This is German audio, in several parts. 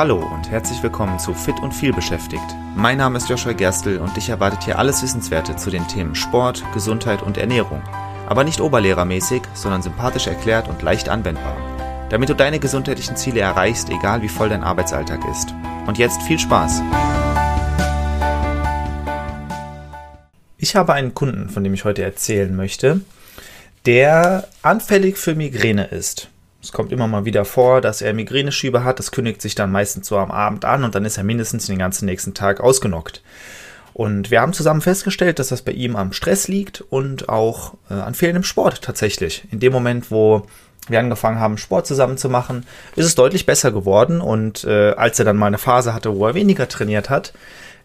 Hallo und herzlich willkommen zu Fit und viel beschäftigt. Mein Name ist Joshua Gerstl und dich erwartet hier alles Wissenswerte zu den Themen Sport, Gesundheit und Ernährung. Aber nicht oberlehrermäßig, sondern sympathisch erklärt und leicht anwendbar. Damit du deine gesundheitlichen Ziele erreichst, egal wie voll dein Arbeitsalltag ist. Und jetzt viel Spaß! Ich habe einen Kunden, von dem ich heute erzählen möchte, der anfällig für Migräne ist. Es kommt immer mal wieder vor, dass er Migräneschübe hat. Das kündigt sich dann meistens so am Abend an und dann ist er mindestens den ganzen nächsten Tag ausgenockt. Und wir haben zusammen festgestellt, dass das bei ihm am Stress liegt und auch äh, an fehlendem Sport tatsächlich. In dem Moment, wo wir angefangen haben, Sport zusammen zu machen, ist es deutlich besser geworden. Und äh, als er dann mal eine Phase hatte, wo er weniger trainiert hat,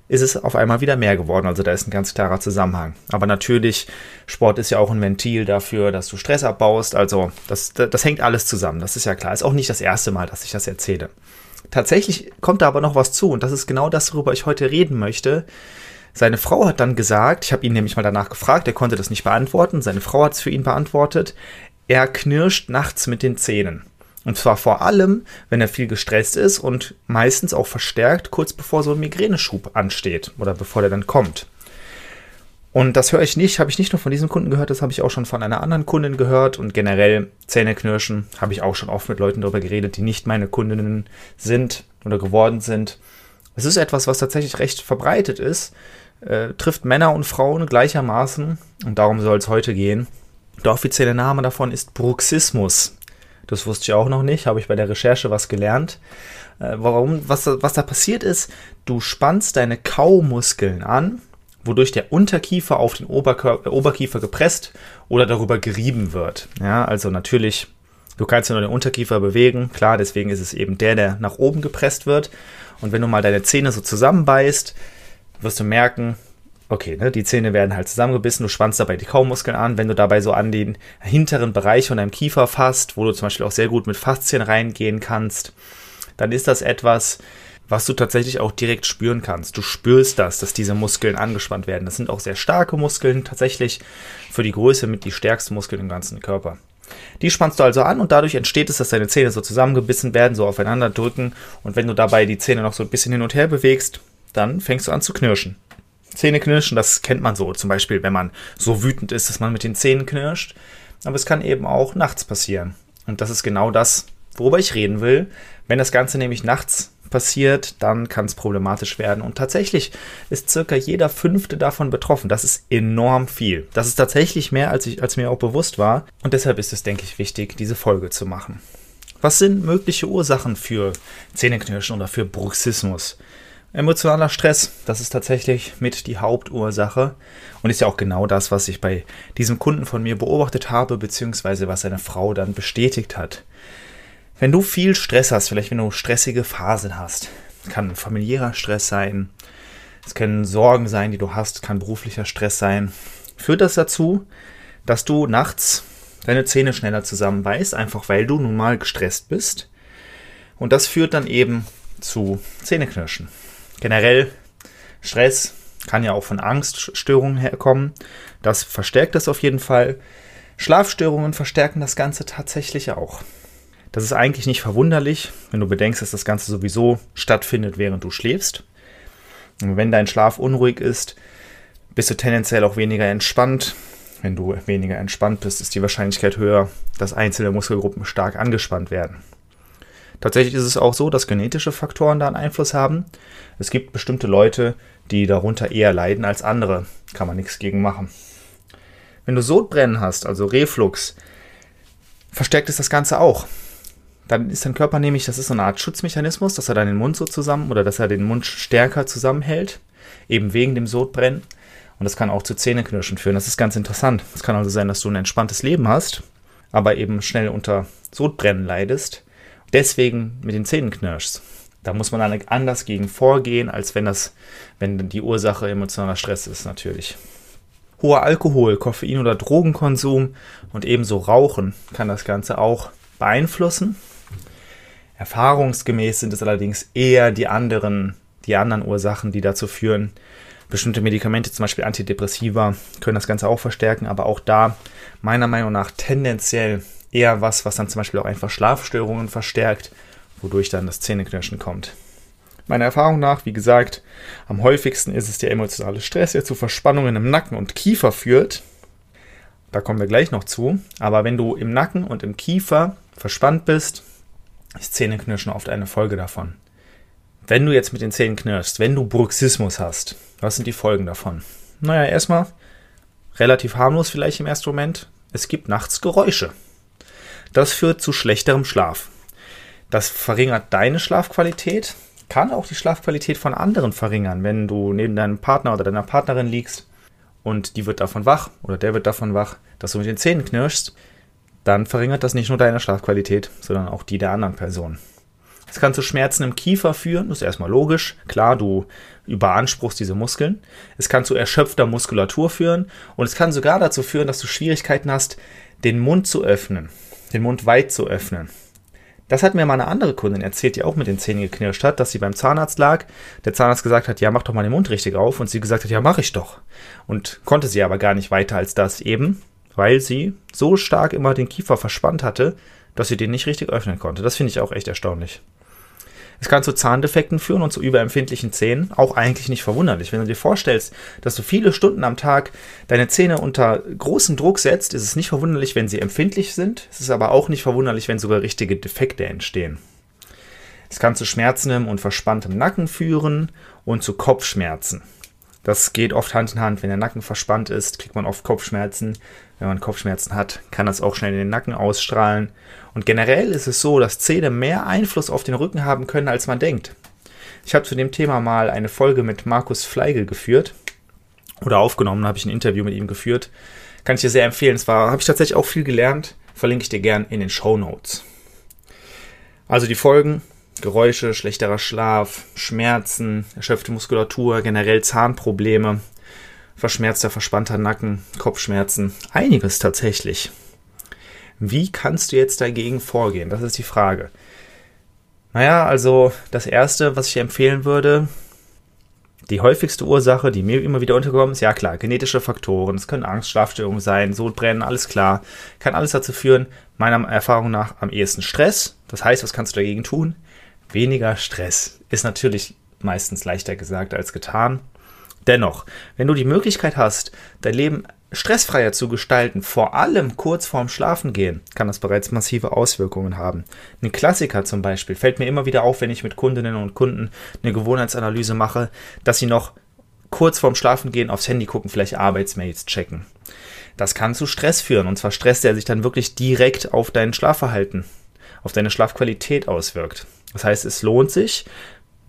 ist es auf einmal wieder mehr geworden. Also da ist ein ganz klarer Zusammenhang. Aber natürlich, Sport ist ja auch ein Ventil dafür, dass du Stress abbaust. Also das, das, das hängt alles zusammen. Das ist ja klar. Ist auch nicht das erste Mal, dass ich das erzähle. Tatsächlich kommt da aber noch was zu und das ist genau das, worüber ich heute reden möchte. Seine Frau hat dann gesagt, ich habe ihn nämlich mal danach gefragt, er konnte das nicht beantworten, seine Frau hat es für ihn beantwortet, er knirscht nachts mit den Zähnen. Und zwar vor allem, wenn er viel gestresst ist und meistens auch verstärkt, kurz bevor so ein Migräneschub ansteht oder bevor der dann kommt. Und das höre ich nicht, habe ich nicht nur von diesem Kunden gehört, das habe ich auch schon von einer anderen Kundin gehört und generell Zähneknirschen habe ich auch schon oft mit Leuten darüber geredet, die nicht meine Kundinnen sind oder geworden sind. Es ist etwas, was tatsächlich recht verbreitet ist, äh, trifft Männer und Frauen gleichermaßen und darum soll es heute gehen. Der offizielle Name davon ist Bruxismus. Das wusste ich auch noch nicht, habe ich bei der Recherche was gelernt. Äh, warum, was, was da passiert ist, du spannst deine Kaumuskeln an, wodurch der Unterkiefer auf den Oberkör Oberkiefer gepresst oder darüber gerieben wird. Ja, also natürlich, du kannst ja nur den Unterkiefer bewegen, klar, deswegen ist es eben der, der nach oben gepresst wird. Und wenn du mal deine Zähne so zusammenbeißt, wirst du merken, Okay, ne, die Zähne werden halt zusammengebissen, du spannst dabei die Kaumuskeln an. Wenn du dabei so an den hinteren Bereich von deinem Kiefer fasst, wo du zum Beispiel auch sehr gut mit Faszien reingehen kannst, dann ist das etwas, was du tatsächlich auch direkt spüren kannst. Du spürst das, dass diese Muskeln angespannt werden. Das sind auch sehr starke Muskeln, tatsächlich für die Größe mit die stärksten Muskeln im ganzen Körper. Die spannst du also an und dadurch entsteht es, dass deine Zähne so zusammengebissen werden, so aufeinander drücken. Und wenn du dabei die Zähne noch so ein bisschen hin und her bewegst, dann fängst du an zu knirschen. Zähne knirschen, das kennt man so. Zum Beispiel, wenn man so wütend ist, dass man mit den Zähnen knirscht. Aber es kann eben auch nachts passieren. Und das ist genau das, worüber ich reden will. Wenn das Ganze nämlich nachts passiert, dann kann es problematisch werden. Und tatsächlich ist circa jeder fünfte davon betroffen. Das ist enorm viel. Das ist tatsächlich mehr, als, ich, als mir auch bewusst war. Und deshalb ist es, denke ich, wichtig, diese Folge zu machen. Was sind mögliche Ursachen für Zähneknirschen oder für Bruxismus? Emotionaler Stress, das ist tatsächlich mit die Hauptursache und ist ja auch genau das, was ich bei diesem Kunden von mir beobachtet habe, beziehungsweise was seine Frau dann bestätigt hat. Wenn du viel Stress hast, vielleicht wenn du stressige Phasen hast, kann familiärer Stress sein, es können Sorgen sein, die du hast, kann beruflicher Stress sein, führt das dazu, dass du nachts deine Zähne schneller zusammenbeißt, einfach weil du nun mal gestresst bist. Und das führt dann eben zu Zähneknirschen. Generell Stress kann ja auch von Angststörungen herkommen. Das verstärkt das auf jeden Fall. Schlafstörungen verstärken das Ganze tatsächlich auch. Das ist eigentlich nicht verwunderlich, wenn du bedenkst, dass das Ganze sowieso stattfindet, während du schläfst. Und wenn dein Schlaf unruhig ist, bist du tendenziell auch weniger entspannt. Wenn du weniger entspannt bist, ist die Wahrscheinlichkeit höher, dass einzelne Muskelgruppen stark angespannt werden. Tatsächlich ist es auch so, dass genetische Faktoren da einen Einfluss haben. Es gibt bestimmte Leute, die darunter eher leiden als andere. Kann man nichts gegen machen. Wenn du Sodbrennen hast, also Reflux, verstärkt es das Ganze auch. Dann ist dein Körper nämlich, das ist so eine Art Schutzmechanismus, dass er deinen Mund so zusammen oder dass er den Mund stärker zusammenhält, eben wegen dem Sodbrennen. Und das kann auch zu Zähneknirschen führen. Das ist ganz interessant. Es kann also sein, dass du ein entspanntes Leben hast, aber eben schnell unter Sodbrennen leidest deswegen mit den Zähnen knirschst. Da muss man dann anders gegen vorgehen, als wenn das, wenn die Ursache emotionaler Stress ist, natürlich. Hoher Alkohol, Koffein oder Drogenkonsum und ebenso Rauchen kann das Ganze auch beeinflussen. Erfahrungsgemäß sind es allerdings eher die anderen, die anderen Ursachen, die dazu führen. Bestimmte Medikamente, zum Beispiel Antidepressiva, können das Ganze auch verstärken, aber auch da meiner Meinung nach tendenziell eher was, was dann zum Beispiel auch einfach Schlafstörungen verstärkt wodurch dann das Zähneknirschen kommt. Meiner Erfahrung nach, wie gesagt, am häufigsten ist es der emotionale Stress, der zu Verspannungen im Nacken und Kiefer führt. Da kommen wir gleich noch zu. Aber wenn du im Nacken und im Kiefer verspannt bist, ist Zähneknirschen oft eine Folge davon. Wenn du jetzt mit den Zähnen knirschst, wenn du Bruxismus hast, was sind die Folgen davon? Naja, erstmal relativ harmlos vielleicht im ersten Moment. Es gibt nachts Geräusche. Das führt zu schlechterem Schlaf. Das verringert deine Schlafqualität, kann auch die Schlafqualität von anderen verringern, wenn du neben deinem Partner oder deiner Partnerin liegst und die wird davon wach oder der wird davon wach, dass du mit den Zähnen knirschst, dann verringert das nicht nur deine Schlafqualität, sondern auch die der anderen Person. Es kann zu Schmerzen im Kiefer führen, das ist erstmal logisch. Klar, du überanspruchst diese Muskeln. Es kann zu erschöpfter Muskulatur führen und es kann sogar dazu führen, dass du Schwierigkeiten hast, den Mund zu öffnen, den Mund weit zu öffnen. Das hat mir mal eine andere Kundin erzählt, die auch mit den Zähnen geknirscht hat, dass sie beim Zahnarzt lag. Der Zahnarzt gesagt hat, ja, mach doch mal den Mund richtig auf. Und sie gesagt hat, ja, mach ich doch. Und konnte sie aber gar nicht weiter als das eben, weil sie so stark immer den Kiefer verspannt hatte, dass sie den nicht richtig öffnen konnte. Das finde ich auch echt erstaunlich. Es kann zu Zahndefekten führen und zu überempfindlichen Zähnen. Auch eigentlich nicht verwunderlich. Wenn du dir vorstellst, dass du viele Stunden am Tag deine Zähne unter großen Druck setzt, ist es nicht verwunderlich, wenn sie empfindlich sind. Es ist aber auch nicht verwunderlich, wenn sogar richtige Defekte entstehen. Es kann zu Schmerzen und verspanntem Nacken führen und zu Kopfschmerzen. Das geht oft Hand in Hand. Wenn der Nacken verspannt ist, kriegt man oft Kopfschmerzen. Wenn man Kopfschmerzen hat, kann das auch schnell in den Nacken ausstrahlen. Und generell ist es so, dass Zähne mehr Einfluss auf den Rücken haben können, als man denkt. Ich habe zu dem Thema mal eine Folge mit Markus Fleigel geführt. Oder aufgenommen, habe ich ein Interview mit ihm geführt. Kann ich dir sehr empfehlen. Es war, habe ich tatsächlich auch viel gelernt. Verlinke ich dir gern in den Show Notes. Also die Folgen Geräusche, schlechterer Schlaf, Schmerzen, erschöpfte Muskulatur, generell Zahnprobleme, verschmerzter, verspannter Nacken, Kopfschmerzen, einiges tatsächlich. Wie kannst du jetzt dagegen vorgehen? Das ist die Frage. Naja, also das Erste, was ich empfehlen würde, die häufigste Ursache, die mir immer wieder unterkommt, ist ja klar, genetische Faktoren. Es können Angst, Schlafstörungen sein, Sodbrennen, alles klar. Kann alles dazu führen, meiner Erfahrung nach am ehesten Stress. Das heißt, was kannst du dagegen tun? Weniger Stress ist natürlich meistens leichter gesagt als getan. Dennoch, wenn du die Möglichkeit hast, dein Leben stressfreier zu gestalten, vor allem kurz vorm Schlafengehen, kann das bereits massive Auswirkungen haben. Ein Klassiker zum Beispiel fällt mir immer wieder auf, wenn ich mit Kundinnen und Kunden eine Gewohnheitsanalyse mache, dass sie noch kurz vorm Schlafengehen aufs Handy gucken, vielleicht Arbeitsmails checken. Das kann zu Stress führen, und zwar Stress, der sich dann wirklich direkt auf dein Schlafverhalten, auf deine Schlafqualität auswirkt. Das heißt, es lohnt sich,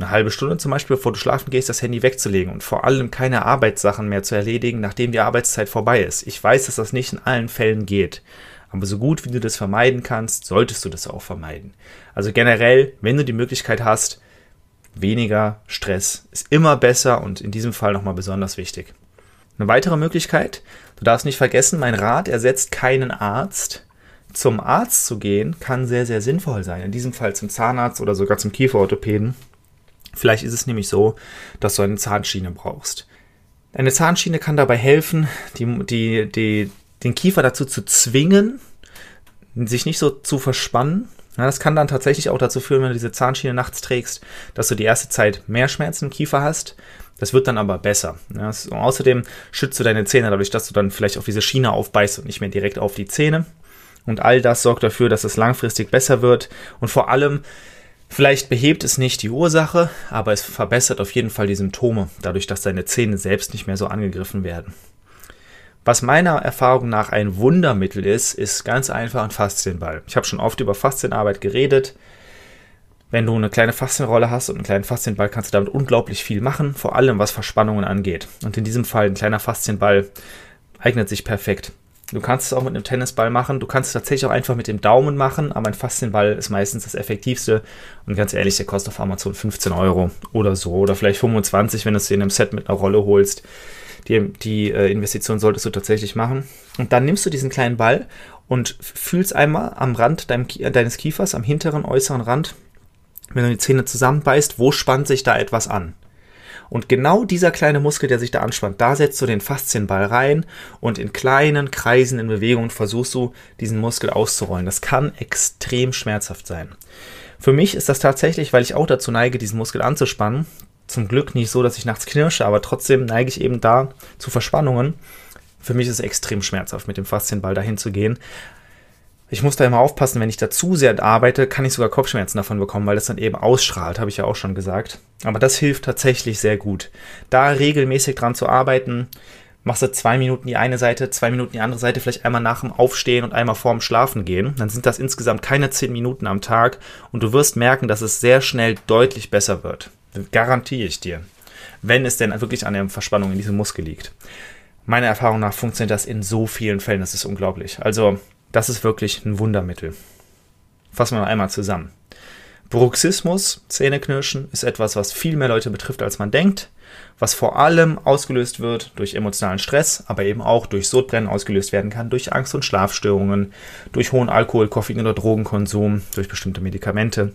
eine halbe Stunde zum Beispiel, bevor du schlafen gehst, das Handy wegzulegen und vor allem keine Arbeitssachen mehr zu erledigen, nachdem die Arbeitszeit vorbei ist. Ich weiß, dass das nicht in allen Fällen geht. Aber so gut wie du das vermeiden kannst, solltest du das auch vermeiden. Also generell, wenn du die Möglichkeit hast, weniger Stress ist immer besser und in diesem Fall nochmal besonders wichtig. Eine weitere Möglichkeit, du darfst nicht vergessen, mein Rat ersetzt keinen Arzt zum Arzt zu gehen, kann sehr, sehr sinnvoll sein. In diesem Fall zum Zahnarzt oder sogar zum Kieferorthopäden. Vielleicht ist es nämlich so, dass du eine Zahnschiene brauchst. Eine Zahnschiene kann dabei helfen, die, die, die, den Kiefer dazu zu zwingen, sich nicht so zu verspannen. Ja, das kann dann tatsächlich auch dazu führen, wenn du diese Zahnschiene nachts trägst, dass du die erste Zeit mehr Schmerzen im Kiefer hast. Das wird dann aber besser. Ja, außerdem schützt du deine Zähne dadurch, dass du dann vielleicht auf diese Schiene aufbeißt und nicht mehr direkt auf die Zähne. Und all das sorgt dafür, dass es langfristig besser wird. Und vor allem, vielleicht behebt es nicht die Ursache, aber es verbessert auf jeden Fall die Symptome, dadurch, dass deine Zähne selbst nicht mehr so angegriffen werden. Was meiner Erfahrung nach ein Wundermittel ist, ist ganz einfach ein Faszienball. Ich habe schon oft über Faszienarbeit geredet. Wenn du eine kleine Faszienrolle hast und einen kleinen Faszienball, kannst du damit unglaublich viel machen, vor allem was Verspannungen angeht. Und in diesem Fall ein kleiner Faszienball eignet sich perfekt. Du kannst es auch mit einem Tennisball machen. Du kannst es tatsächlich auch einfach mit dem Daumen machen, aber ein Faszienball ist meistens das effektivste. Und ganz ehrlich, der kostet auf Amazon 15 Euro oder so. Oder vielleicht 25, wenn du es dir in einem Set mit einer Rolle holst. Die, die äh, Investition solltest du tatsächlich machen. Und dann nimmst du diesen kleinen Ball und fühlst einmal am Rand deinem, deines Kiefers, am hinteren äußeren Rand, wenn du die Zähne zusammenbeißt, wo spannt sich da etwas an? Und genau dieser kleine Muskel, der sich da anspannt, da setzt du den Faszienball rein und in kleinen Kreisen in Bewegung versuchst du, diesen Muskel auszurollen. Das kann extrem schmerzhaft sein. Für mich ist das tatsächlich, weil ich auch dazu neige, diesen Muskel anzuspannen. Zum Glück nicht so, dass ich nachts knirsche, aber trotzdem neige ich eben da zu Verspannungen. Für mich ist es extrem schmerzhaft, mit dem Faszienball dahin zu gehen. Ich muss da immer aufpassen, wenn ich da zu sehr arbeite, kann ich sogar Kopfschmerzen davon bekommen, weil das dann eben ausstrahlt, habe ich ja auch schon gesagt. Aber das hilft tatsächlich sehr gut. Da regelmäßig dran zu arbeiten, machst du zwei Minuten die eine Seite, zwei Minuten die andere Seite, vielleicht einmal nach dem Aufstehen und einmal vorm Schlafen gehen. Dann sind das insgesamt keine zehn Minuten am Tag und du wirst merken, dass es sehr schnell deutlich besser wird. Garantiere ich dir. Wenn es denn wirklich an der Verspannung in diesem Muskel liegt. Meiner Erfahrung nach funktioniert das in so vielen Fällen, das ist unglaublich. Also das ist wirklich ein Wundermittel. Fassen wir mal einmal zusammen. Bruxismus, Zähneknirschen, ist etwas, was viel mehr Leute betrifft, als man denkt, was vor allem ausgelöst wird durch emotionalen Stress, aber eben auch durch Sodbrennen ausgelöst werden kann, durch Angst- und Schlafstörungen, durch hohen Alkohol-, Koffein- oder Drogenkonsum, durch bestimmte Medikamente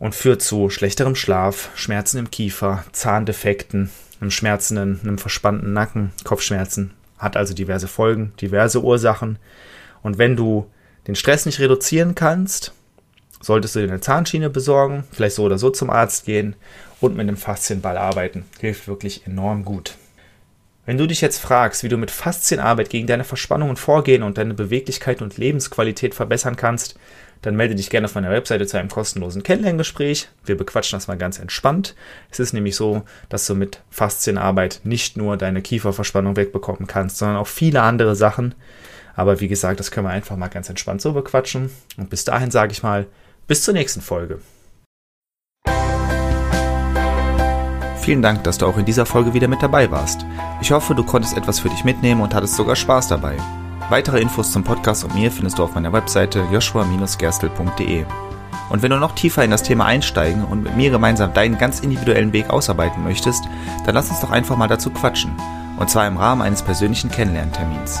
und führt zu schlechterem Schlaf, Schmerzen im Kiefer, Zahndefekten, einem schmerzenden, einem verspannten Nacken, Kopfschmerzen, hat also diverse Folgen, diverse Ursachen und wenn du den Stress nicht reduzieren kannst, solltest du dir eine Zahnschiene besorgen, vielleicht so oder so zum Arzt gehen und mit einem Faszienball arbeiten. Hilft wirklich enorm gut. Wenn du dich jetzt fragst, wie du mit Faszienarbeit gegen deine Verspannungen vorgehen und deine Beweglichkeit und Lebensqualität verbessern kannst, dann melde dich gerne auf meiner Webseite zu einem kostenlosen Kennenlerngespräch. Wir bequatschen das mal ganz entspannt. Es ist nämlich so, dass du mit Faszienarbeit nicht nur deine Kieferverspannung wegbekommen kannst, sondern auch viele andere Sachen. Aber wie gesagt, das können wir einfach mal ganz entspannt so bequatschen. Und bis dahin sage ich mal, bis zur nächsten Folge. Vielen Dank, dass du auch in dieser Folge wieder mit dabei warst. Ich hoffe, du konntest etwas für dich mitnehmen und hattest sogar Spaß dabei. Weitere Infos zum Podcast und mir findest du auf meiner Webseite joshua-gerstel.de. Und wenn du noch tiefer in das Thema einsteigen und mit mir gemeinsam deinen ganz individuellen Weg ausarbeiten möchtest, dann lass uns doch einfach mal dazu quatschen. Und zwar im Rahmen eines persönlichen Kennenlerntermins.